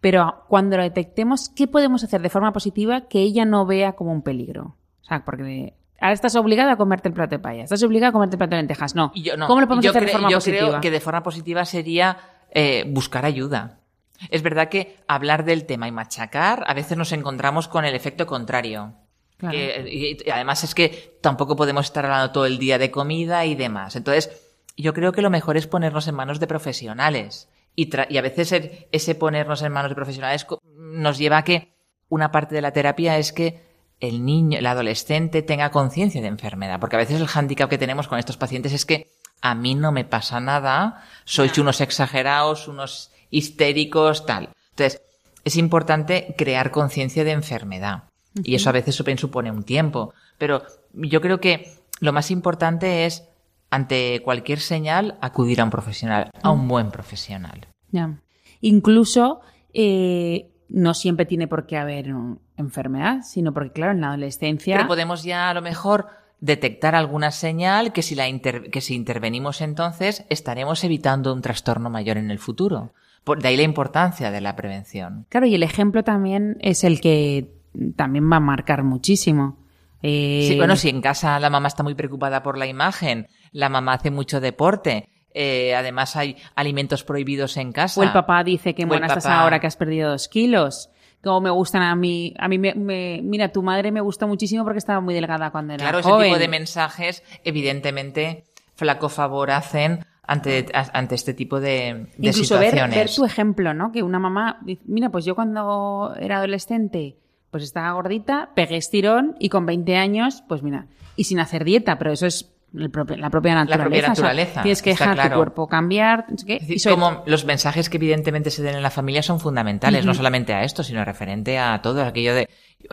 pero cuando lo detectemos, ¿qué podemos hacer de forma positiva que ella no vea como un peligro? O sea, porque ahora estás obligada a comerte el plato de paella, estás obligada a comerte el plato de lentejas. No. Yo- no, ¿Cómo lo podemos yo hacer de forma yo positiva? creo que de forma positiva sería eh, buscar ayuda. Es verdad que hablar del tema y machacar, a veces nos encontramos con el efecto contrario. Claro. Y, además es que tampoco podemos estar hablando todo el día de comida y demás. Entonces, yo creo que lo mejor es ponernos en manos de profesionales. Y, tra- y a veces el- ese ponernos en manos de profesionales nos lleva a que una parte de la terapia es que el niño, el adolescente tenga conciencia de enfermedad. Porque a veces el hándicap que tenemos con estos pacientes es que a mí no me pasa nada, sois unos exagerados, unos histéricos, tal. Entonces, es importante crear conciencia de enfermedad. Y eso a veces supone un tiempo. Pero yo creo que lo más importante es, ante cualquier señal, acudir a un profesional, a un buen profesional. Ya. Incluso eh, no siempre tiene por qué haber enfermedad, sino porque, claro, en la adolescencia. Pero podemos ya a lo mejor detectar alguna señal que si, la inter- que si intervenimos entonces estaremos evitando un trastorno mayor en el futuro. Por, de ahí la importancia de la prevención. Claro, y el ejemplo también es el que también va a marcar muchísimo. Eh, Sí, bueno, si en casa la mamá está muy preocupada por la imagen, la mamá hace mucho deporte, eh, además hay alimentos prohibidos en casa. O el papá dice que buena estás papá- ahora que has perdido dos kilos. Como me gustan a mí. A mí me, me- mira, tu madre me gustó muchísimo porque estaba muy delgada cuando era Claro, ese joven. tipo de mensajes, evidentemente, flaco favor hacen ante, ante este tipo de, de Incluso ver, situaciones. ver tu ejemplo, ¿no? Que una mamá dice, mira, pues yo cuando era adolescente, pues estaba gordita, pegué estirón y con 20 años, pues mira, y sin hacer dieta, pero eso es propio- la propia naturaleza. propia o sea, naturaleza, tienes que dejar tu claro. cuerpo cambiar. qué, Es decir, como los mensajes que evidentemente se den en la familia son fundamentales, no solamente a esto, sino referente a todo aquello de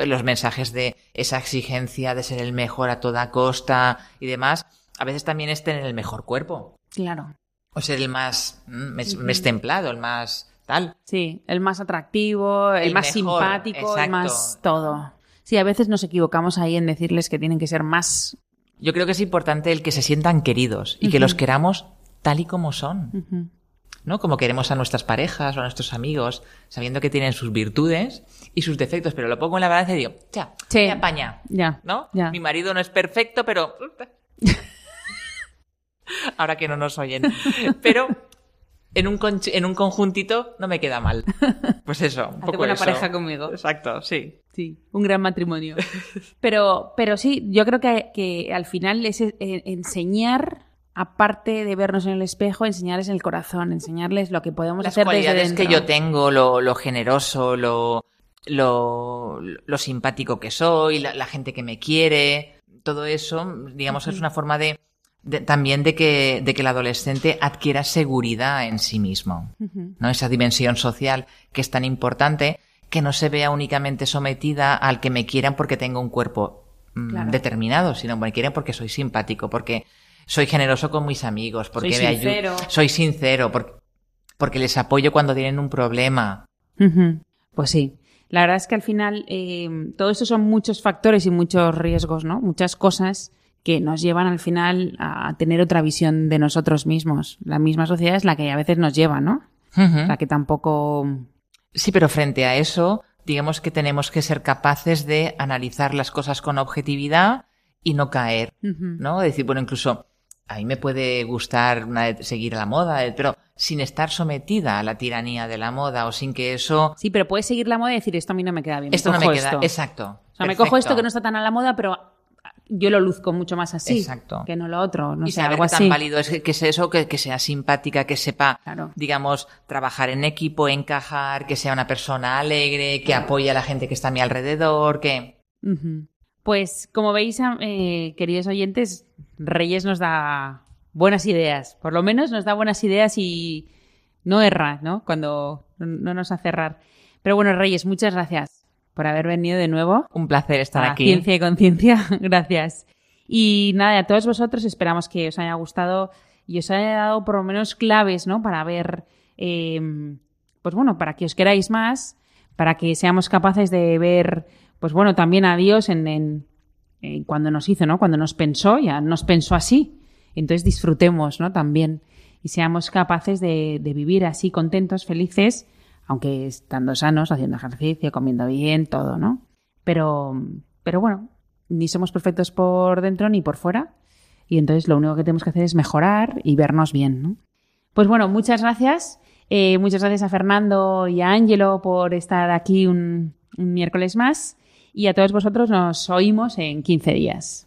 los mensajes de esa exigencia de ser el mejor a toda costa y demás. A veces también es tener el mejor cuerpo. Claro. O ser el más, mm, mes- templado, el más tal. Sí, el más atractivo, el, El más mejor, simpático, el más todo. Sí, a veces nos equivocamos ahí en decirles que tienen que ser más. Yo creo que es importante el que se sientan queridos y que los queramos tal y como son. ¿no? Como queremos a nuestras parejas o a nuestros amigos, sabiendo que tienen sus virtudes y sus defectos, pero lo pongo en la balanza y digo, ya, Sí. me apaña, Ya. ¿no? Ya. Mi marido no es perfecto, pero... (laughs) (laughs) (laughs) Ahora que no nos oyen. Pero en un, en un conjuntito no me queda mal. Pues eso, un poco eso. pareja conmigo. Exacto, sí. Sí, un gran matrimonio. Pero, pero sí, yo creo que, que al final es eh, enseñar, aparte de vernos en el espejo, enseñarles el corazón, enseñarles lo que podemos Las hacer cualidades que yo tengo, lo, lo generoso, lo, lo, lo simpático que soy, la, la gente que me quiere, todo eso, digamos, es una forma de, de- también de que, de que el adolescente adquiera seguridad en sí mismo. ¿no? Esa dimensión social que es tan importante que no se vea únicamente sometida al que me quieran porque tengo un cuerpo mm, Claro. determinado, sino me quieren porque soy simpático, porque soy generoso con mis amigos, porque Soy me sincero. soy sincero, porque, porque les apoyo cuando tienen un problema. Pues sí. La verdad es que al final eh, todo esto son muchos factores y muchos riesgos, ¿no? Muchas cosas que nos llevan al final a tener otra visión de nosotros mismos. La misma sociedad es la que a veces nos lleva, ¿no? La que tampoco... Sí, pero frente a eso, digamos que tenemos que ser capaces de analizar las cosas con objetividad y no caer, ¿no? Decir, bueno, incluso a mí me puede gustar una, seguir la moda, eh, pero sin estar sometida a la tiranía de la moda o sin que eso... Sí, pero puedes seguir la moda y decir, esto a mí no me queda bien. Esto no me queda, exacto. O sea, me cojo esto que no está tan a la moda, pero yo lo luzco mucho más así Exacto. que no lo otro. No y sé, saber algo tan válido es que, sea eso, que, que sea simpática, que sepa, Claro. digamos, trabajar en equipo, encajar, que sea una persona alegre, que apoye a la gente que está a mi alrededor, que... Pues como veis, eh, queridos oyentes, Reyes nos da buenas ideas. Por lo menos nos da buenas ideas y no erra, ¿no? Cuando no nos hace errar. Pero bueno, Reyes, muchas gracias por haber venido de nuevo. Un placer estar a aquí. Ciencia y Conciencia. (laughs) Gracias. Y nada, a todos vosotros esperamos que os haya gustado y os haya dado por lo menos claves, ¿no? Para ver, eh, pues bueno, para que os queráis más, para que seamos capaces de ver, pues bueno, también a Dios en, en- en cuando nos hizo, ¿no? Cuando nos pensó, ya nos pensó así. Entonces disfrutemos, ¿no? También. Y seamos capaces de, de vivir así contentos, felices, aunque estando sanos, haciendo ejercicio, comiendo bien, todo, ¿no? Pero, pero bueno, ni somos perfectos por dentro ni por fuera. Y entonces lo único que tenemos que hacer es mejorar y vernos bien, ¿no? Pues bueno, muchas gracias. Eh, muchas gracias a Fernando y a Ángelo por estar aquí un, miércoles más. Y a todos vosotros nos oímos en 15 días.